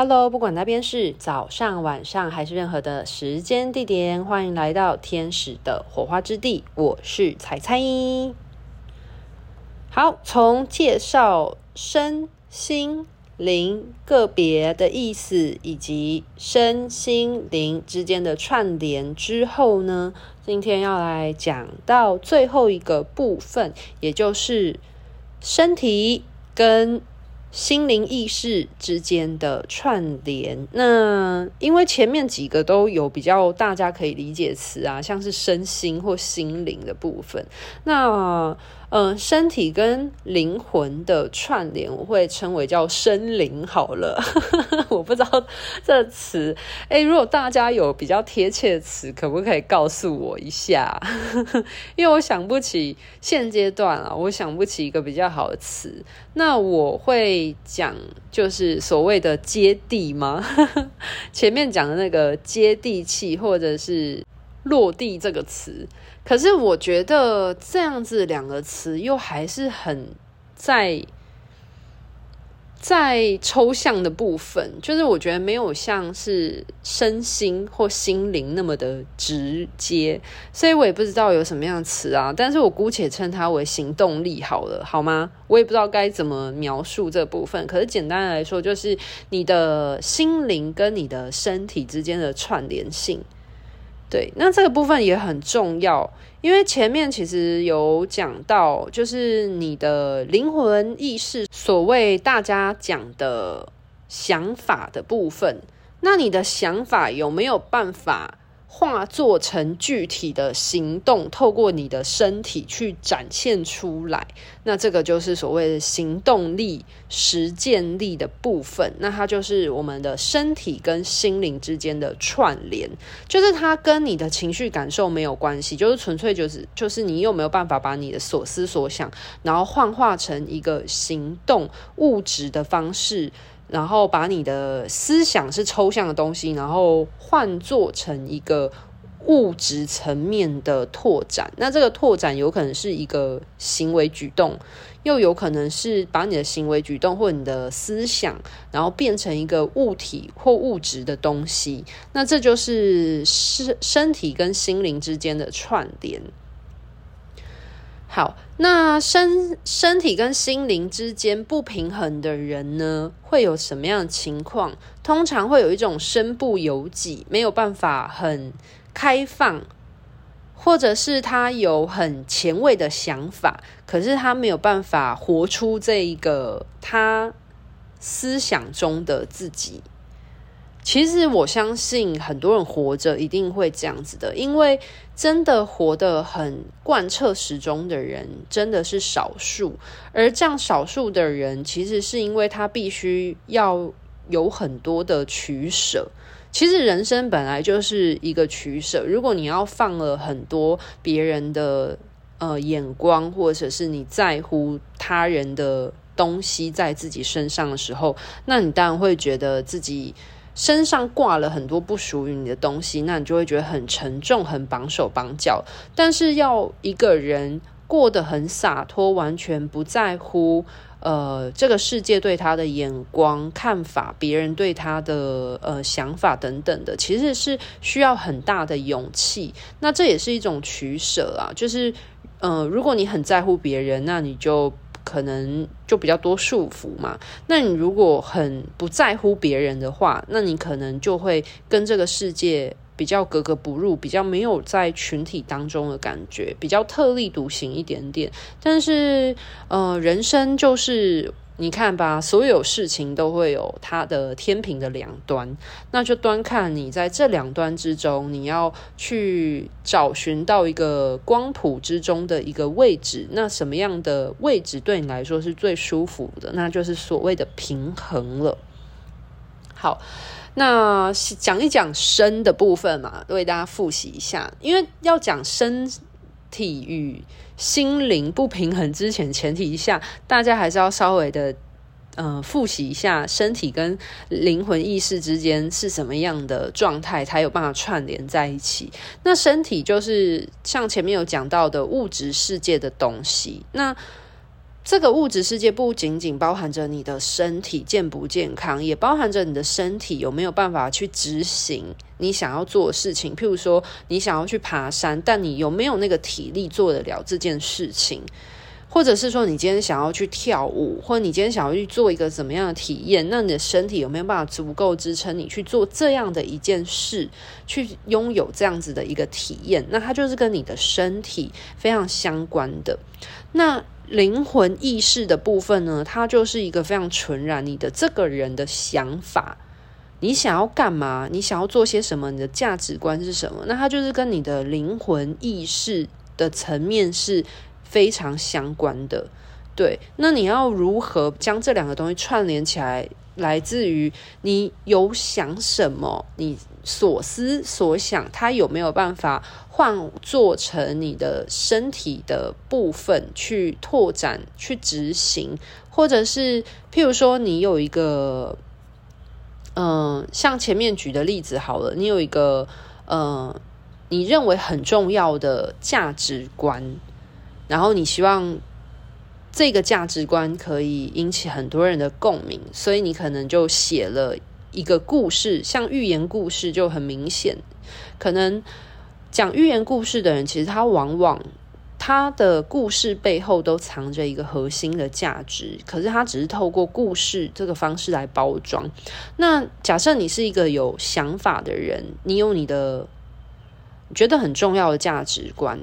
Hello，不管那边是早上、晚上还是任何的时间地点，欢迎来到天使的火花之地。我是采采。好，从介绍身心灵个别的意思，以及身心灵之间的串联之后呢，今天要来讲到最后一个部分，也就是身体跟心灵意识之间的串联，那因为前面几个都有比较大家可以理解词啊，像是身心或心灵的部分，那。嗯、身体跟灵魂的串联，我会称为叫生灵好了。我不知道这词，哎，如果大家有比较贴切的词，可不可以告诉我一下？因为我想不起现阶段啊，我想不起一个比较好的词。那我会讲，就是所谓的接地吗？前面讲的那个接地气，或者是。落地这个词，可是我觉得这样子两个词又还是很在在抽象的部分，就是我觉得没有像是身心或心灵那么的直接，所以我也不知道有什么样的词啊，但是我姑且称它为行动力好了，好吗？我也不知道该怎么描述这部分，可是简单来说，就是你的心灵跟你的身体之间的串联性。对，那这个部分也很重要，因为前面其实有讲到，就是你的灵魂意识，所谓大家讲的想法的部分，那你的想法有没有办法化作成具体的行动，透过你的身体去展现出来，那这个就是所谓的行动力、实践力的部分。那它就是我们的身体跟心灵之间的串联，就是它跟你的情绪感受没有关系，就是纯粹就是就是你有没有办法把你的所思所想，然后幻化成一个行动物质的方式。然后把你的思想是抽象的东西，然后换做成一个物质层面的拓展。那这个拓展有可能是一个行为举动，又有可能是把你的行为举动或你的思想，然后变成一个物体或物质的东西。那这就是身身体跟心灵之间的串联。好，那身身体跟心灵之间不平衡的人呢，会有什么样的情况？通常会有一种身不由己，没有办法很开放，或者是他有很前卫的想法，可是他没有办法活出这一个他思想中的自己。其实我相信很多人活着一定会这样子的，因为真的活得很贯彻始终的人真的是少数，而这样少数的人，其实是因为他必须要有很多的取舍。其实人生本来就是一个取舍，如果你要放了很多别人的呃眼光，或者是你在乎他人的东西在自己身上的时候，那你当然会觉得自己。身上挂了很多不属于你的东西，那你就会觉得很沉重、很绑手绑脚。但是要一个人过得很洒脱，完全不在乎呃这个世界对他的眼光、看法，别人对他的呃想法等等的，其实是需要很大的勇气。那这也是一种取舍啊，就是呃，如果你很在乎别人，那你就。可能就比较多束缚嘛。那你如果很不在乎别人的话，那你可能就会跟这个世界比较格格不入，比较没有在群体当中的感觉，比较特立独行一点点。但是，呃，人生就是。你看吧，所有事情都会有它的天平的两端，那就端看你在这两端之中，你要去找寻到一个光谱之中的一个位置。那什么样的位置对你来说是最舒服的？那就是所谓的平衡了。好，那讲一讲身的部分嘛，为大家复习一下，因为要讲身体与心灵不平衡之前，前提下，大家还是要稍微的，呃，复习一下身体跟灵魂意识之间是什么样的状态，才有办法串联在一起。那身体就是像前面有讲到的物质世界的东西，那这个物质世界不仅仅包含着你的身体健不健康，也包含着你的身体有没有办法去执行你想要做的事情。譬如说，你想要去爬山，但你有没有那个体力做得了这件事情？或者是说，你今天想要去跳舞，或者你今天想要去做一个怎么样的体验？那你的身体有没有办法足够支撑你去做这样的一件事，去拥有这样子的一个体验？那它就是跟你的身体非常相关的。那灵魂意识的部分呢，它就是一个非常纯然你的这个人的想法，你想要干嘛？你想要做些什么？你的价值观是什么？那它就是跟你的灵魂意识的层面是。非常相关的，对。那你要如何将这两个东西串联起来？来自于你有想什么，你所思所想，它有没有办法换做成你的身体的部分去拓展、去执行？或者是，譬如说，你有一个，嗯、像前面举的例子好了，你有一个，嗯、呃，你认为很重要的价值观。然后你希望这个价值观可以引起很多人的共鸣，所以你可能就写了一个故事，像寓言故事就很明显。可能讲寓言故事的人，其实他往往他的故事背后都藏着一个核心的价值，可是他只是透过故事这个方式来包装。那假设你是一个有想法的人，你有你的觉得很重要的价值观。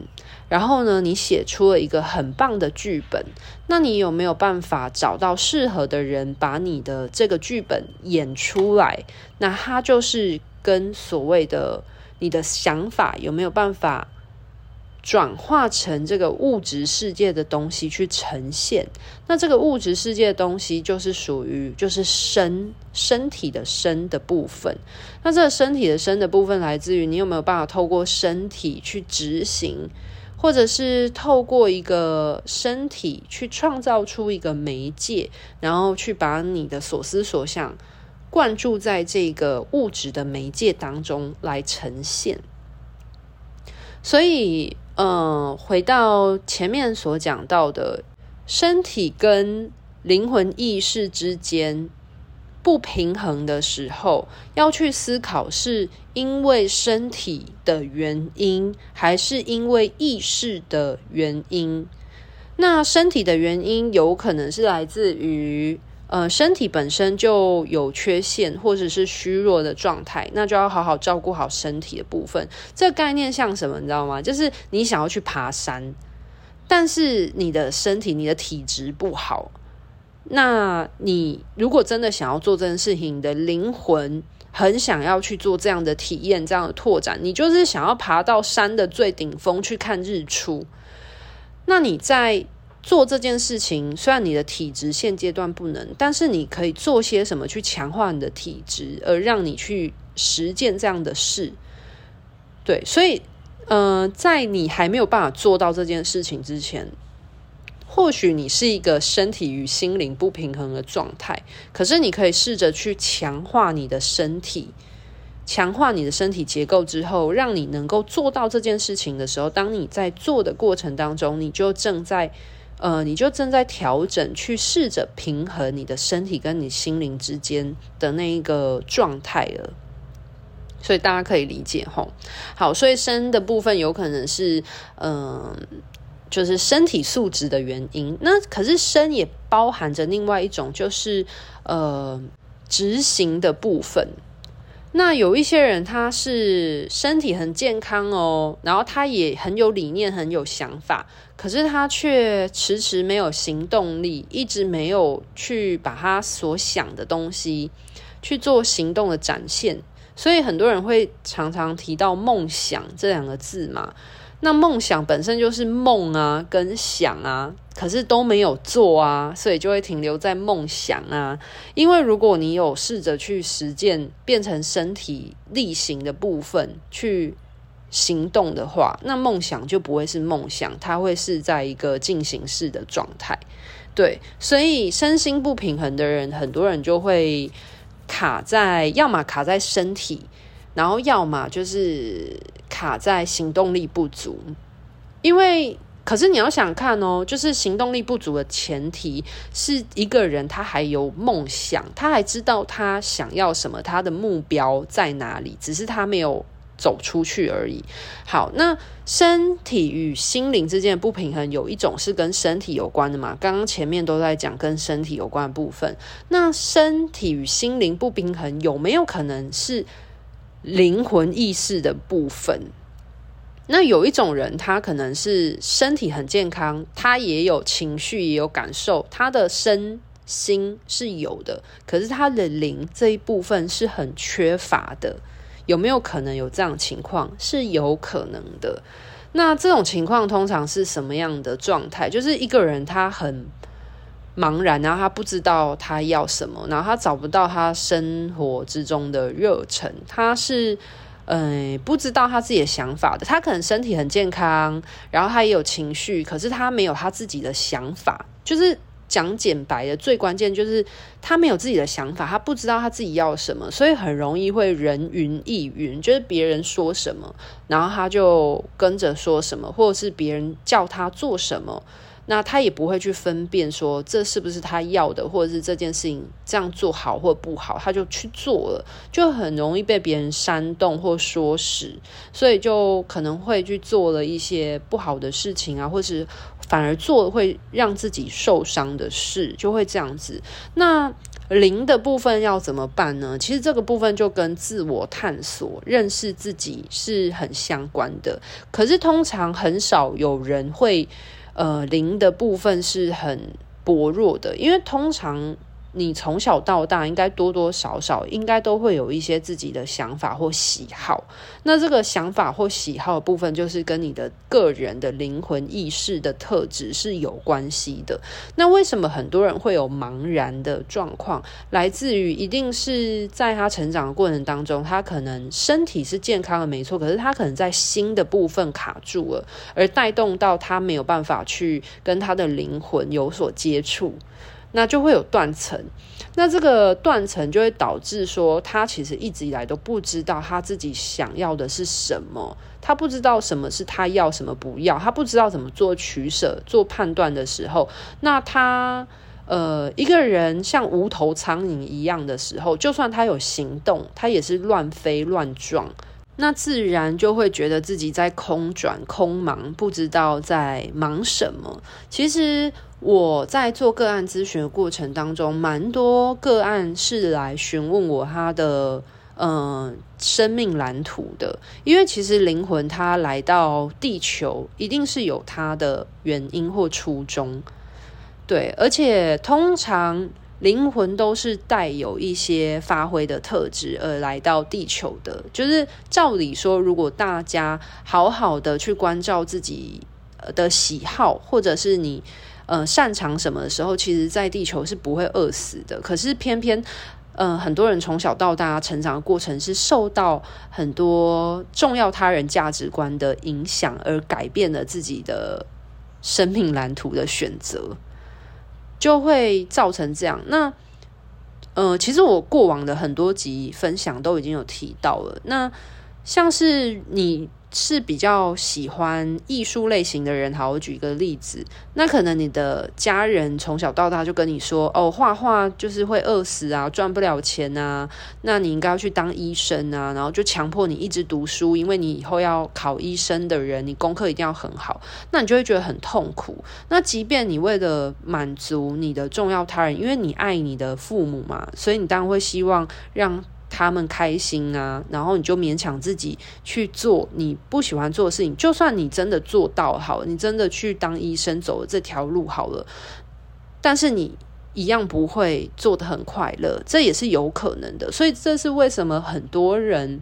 然后呢，你写出了一个很棒的剧本，那你有没有办法找到适合的人把你的这个剧本演出来？那它就是跟所谓的你的想法有没有办法转化成这个物质世界的东西去呈现？那这个物质世界的东西就是属于就是身身体的身的部分。那这个身体的身的部分来自于你有没有办法透过身体去执行？或者是透过一个身体去创造出一个媒介，然后去把你的所思所想灌注在这个物质的媒介当中来呈现。所以，呃，回到前面所讲到的，身体跟灵魂意识之间。不平衡的时候，要去思考是因为身体的原因，还是因为意识的原因？那身体的原因有可能是来自于，呃，身体本身就有缺陷或者是虚弱的状态，那就要好好照顾好身体的部分。这概念像什么？你知道吗？就是你想要去爬山，但是你的身体、你的体质不好。那你如果真的想要做这件事情，你的灵魂很想要去做这样的体验、这样的拓展，你就是想要爬到山的最顶峰去看日出。那你在做这件事情，虽然你的体质现阶段不能，但是你可以做些什么去强化你的体质，而让你去实践这样的事。对，所以，嗯、呃，在你还没有办法做到这件事情之前。或许你是一个身体与心灵不平衡的状态，可是你可以试着去强化你的身体，强化你的身体结构之后，让你能够做到这件事情的时候，当你在做的过程当中，你就正在呃，你就正在调整，去试着平衡你的身体跟你心灵之间的那一个状态了。所以大家可以理解吼，好，所以身的部分有可能是嗯。就是身体素质的原因，那可是身也包含着另外一种，就是呃执行的部分。那有一些人他是身体很健康哦，然后他也很有理念、很有想法，可是他却迟迟没有行动力，一直没有去把他所想的东西去做行动的展现。所以很多人会常常提到梦想这两个字嘛。那梦想本身就是梦啊，跟想啊，可是都没有做啊，所以就会停留在梦想啊。因为如果你有试着去实践，变成身体力行的部分去行动的话，那梦想就不会是梦想，它会是在一个进行式的状态。对，所以身心不平衡的人，很多人就会卡在，要么卡在身体。然后，要么就是卡在行动力不足，因为可是你要想看哦，就是行动力不足的前提是一个人他还有梦想，他还知道他想要什么，他的目标在哪里，只是他没有走出去而已。好，那身体与心灵之间的不平衡，有一种是跟身体有关的嘛？刚刚前面都在讲跟身体有关的部分，那身体与心灵不平衡，有没有可能是灵魂意识的部分？那有一种人，他可能是身体很健康，他也有情绪，也有感受，他的身心是有的，可是他的灵这一部分是很缺乏的。有没有可能有这样情况？是有可能的。那这种情况通常是什么样的状态？就是一个人他很茫然，然后他不知道他要什么，然后他找不到他生活之中的热忱，他是。嗯，不知道他自己的想法的，他可能身体很健康，然后他也有情绪，可是他没有他自己的想法。就是讲简白的，最关键就是他没有自己的想法，他不知道他自己要什么，所以很容易会人云亦云，就是别人说什么，然后他就跟着说什么，或者是别人叫他做什么。那他也不会去分辨说这是不是他要的，或者是这件事情这样做好或不好，他就去做了，就很容易被别人煽动或说死，所以就可能会去做了一些不好的事情啊，或是反而做会让自己受伤的事，就会这样子。那灵的部分要怎么办呢？其实这个部分就跟自我探索、认识自己是很相关的，可是通常很少有人会。呃，零的部分是很薄弱的，因为通常。你从小到大，应该多多少少应该都会有一些自己的想法或喜好。那这个想法或喜好的部分，就是跟你的个人的灵魂意识的特质是有关系的。那为什么很多人会有茫然的状况？来自于一定是在他成长的过程当中，他可能身体是健康的，没错，可是他可能在心的部分卡住了，而带动到他没有办法去跟他的灵魂有所接触。那就会有断层，那这个断层就会导致说，他其实一直以来都不知道他自己想要的是什么，他不知道什么是他要，什么不要，他不知道怎么做取舍、做判断的时候，那他呃一个人像无头苍蝇一样的时候，就算他有行动，他也是乱飞乱撞，那自然就会觉得自己在空转、空忙，不知道在忙什么。其实。我在做个案咨询的过程当中，蛮多个案是来询问我他的嗯、生命蓝图的，因为其实灵魂它来到地球，一定是有它的原因或初衷，对，而且通常灵魂都是带有一些发挥的特质而来到地球的，就是照理说，如果大家好好的去关照自己的喜好，或者是你。呃，擅长什么的时候，其实，在地球是不会饿死的。可是，偏偏，呃，很多人从小到大成长的过程是受到很多重要他人价值观的影响，而改变了自己的生命蓝图的选择，就会造成这样。那，呃，其实我过往的很多集分享都已经有提到了。那像是你。是比较喜欢艺术类型的人，好，我举一个例子，那可能你的家人从小到大就跟你说，哦，画画就是会饿死啊，赚不了钱啊，那你应该要去当医生啊，然后就强迫你一直读书，因为你以后要考医生的人，你功课一定要很好，那你就会觉得很痛苦。那即便你为了满足你的重要他人，因为你爱你的父母嘛，所以你当然会希望让。他们开心啊，然后你就勉强自己去做你不喜欢做的事情。就算你真的做到好，你真的去当医生走了这条路好了，但是你一样不会做得很快乐，这也是有可能的。所以这是为什么很多人，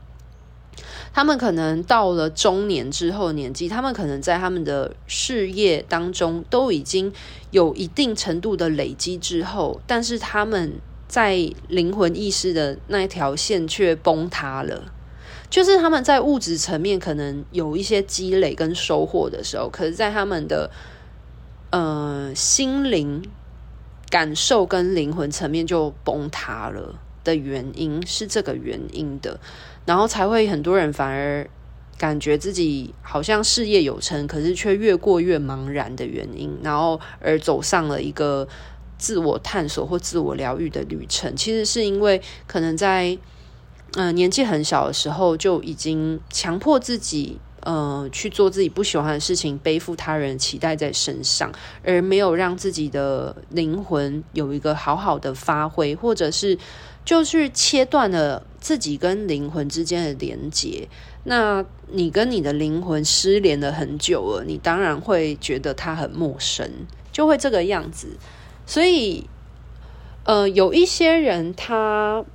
他们可能到了中年之后年纪，他们可能在他们的事业当中都已经有一定程度的累积之后，但是他们。在灵魂意识的那一条线却崩塌了，就是他们在物质层面可能有一些积累跟收获的时候，可是，在他们的呃心灵感受跟灵魂层面就崩塌了的原因是这个原因的，然后才会很多人反而感觉自己好像事业有成，可是却越过越茫然的原因，然后而走上了一个自我探索或自我疗愈的旅程。其实是因为可能在嗯、年纪很小的时候就已经强迫自己。呃，去做自己不喜欢的事情，背负他人期待在身上，而没有让自己的灵魂有一个好好的发挥，或者是就去切断了自己跟灵魂之间的连接。那你跟你的灵魂失联了很久了，你当然会觉得他很陌生，就会这个样子。所以，呃，有一些人他。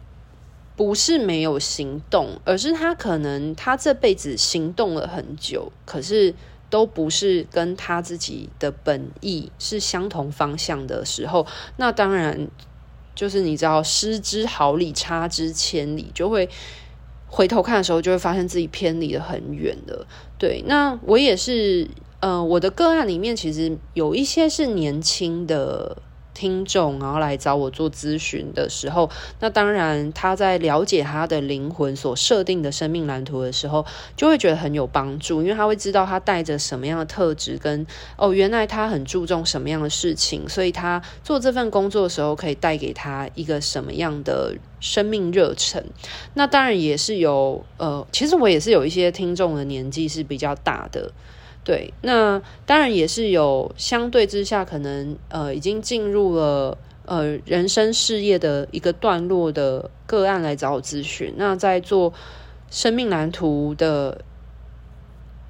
不是没有行动，而是他可能他这辈子行动了很久，可是都不是跟他自己的本意是相同方向的时候，那当然就是你知道失之毫厘，差之千里，就会回头看的时候，就会发现自己偏离的很远了。对，那我也是，呃，我的个案里面其实有一些是年轻的。听众，然后来找我做咨询的时候，那当然他在了解他的灵魂所设定的生命蓝图的时候，就会觉得很有帮助，因为他会知道他带着什么样的特质，跟哦，原来他很注重什么样的事情，所以他做这份工作的时候可以带给他一个什么样的生命热忱。那当然也是有呃，其实我也是有一些听众的年纪是比较大的。对，那当然也是有相对之下，可能呃已经进入了呃人生事业的一个段落的个案来找我咨询。那在做生命蓝图的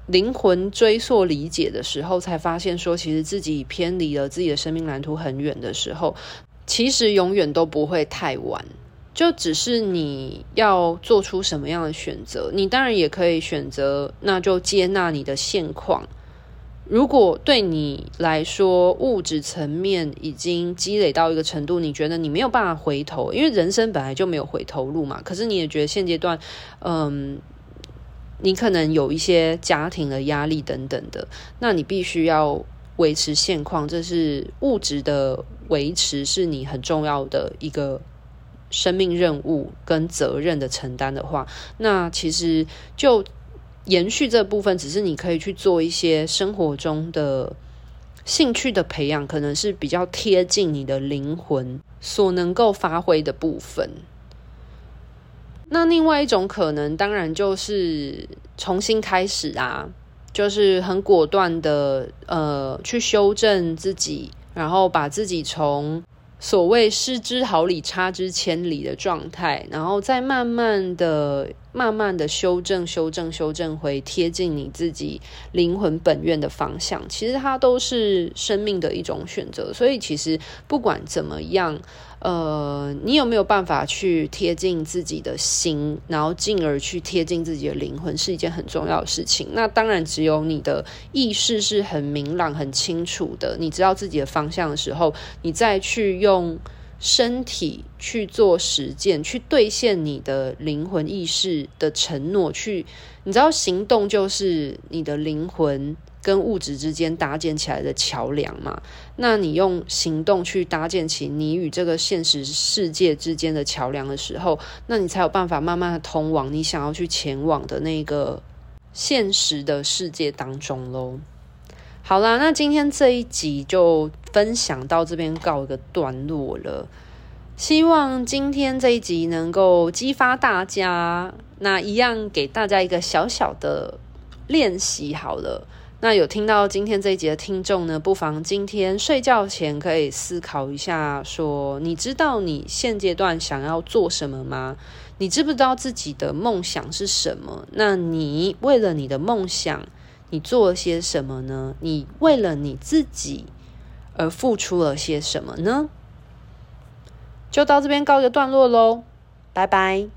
灵魂追溯理解的时候，才发现说，其实自己偏离了自己的生命蓝图很远的时候，其实永远都不会太晚。就只是你要做出什么样的选择，你当然也可以选择，那就接纳你的现况。如果对你来说，物质层面已经积累到一个程度，你觉得你没有办法回头，因为人生本来就没有回头路嘛。可是你也觉得现阶段，嗯，你可能有一些家庭的压力等等的，那你必须要维持现况，这是物质的维持，是你很重要的一个。生命任务跟责任的承担的话，那其实就延续这部分，只是你可以去做一些生活中的兴趣的培养，可能是比较贴近你的灵魂所能够发挥的部分。那另外一种可能，当然就是重新开始啊，就是很果断的呃去修正自己，然后把自己从。所谓失之毫厘，差之千里的状态，然后再慢慢的、慢慢的修正、修正、修正回贴近你自己灵魂本愿的方向。其实它都是生命的一种选择。所以，其实不管怎么样。呃，你有没有办法去贴近自己的心，然后进而去贴近自己的灵魂，是一件很重要的事情。那当然，只有你的意识是很明朗、很清楚的，你知道自己的方向的时候，你再去用身体去做实践，去兑现你的灵魂意识的承诺。去，你知道，行动就是你的灵魂。跟物质之间搭建起来的桥梁嘛，那你用行动去搭建起你与这个现实世界之间的桥梁的时候，那你才有办法慢慢的通往你想要去前往的那个现实的世界当中喽。好啦，那今天这一集就分享到这边告一个段落了。希望今天这一集能够激发大家，那一样给大家一个小小的练习好了。那有听到今天这一集的听众呢，不妨今天睡觉前可以思考一下，说你知道你现阶段想要做什么吗？你知不知道自己的梦想是什么？那你为了你的梦想，你做了些什么呢？你为了你自己而付出了些什么呢？就到这边告一个段落喽，拜拜。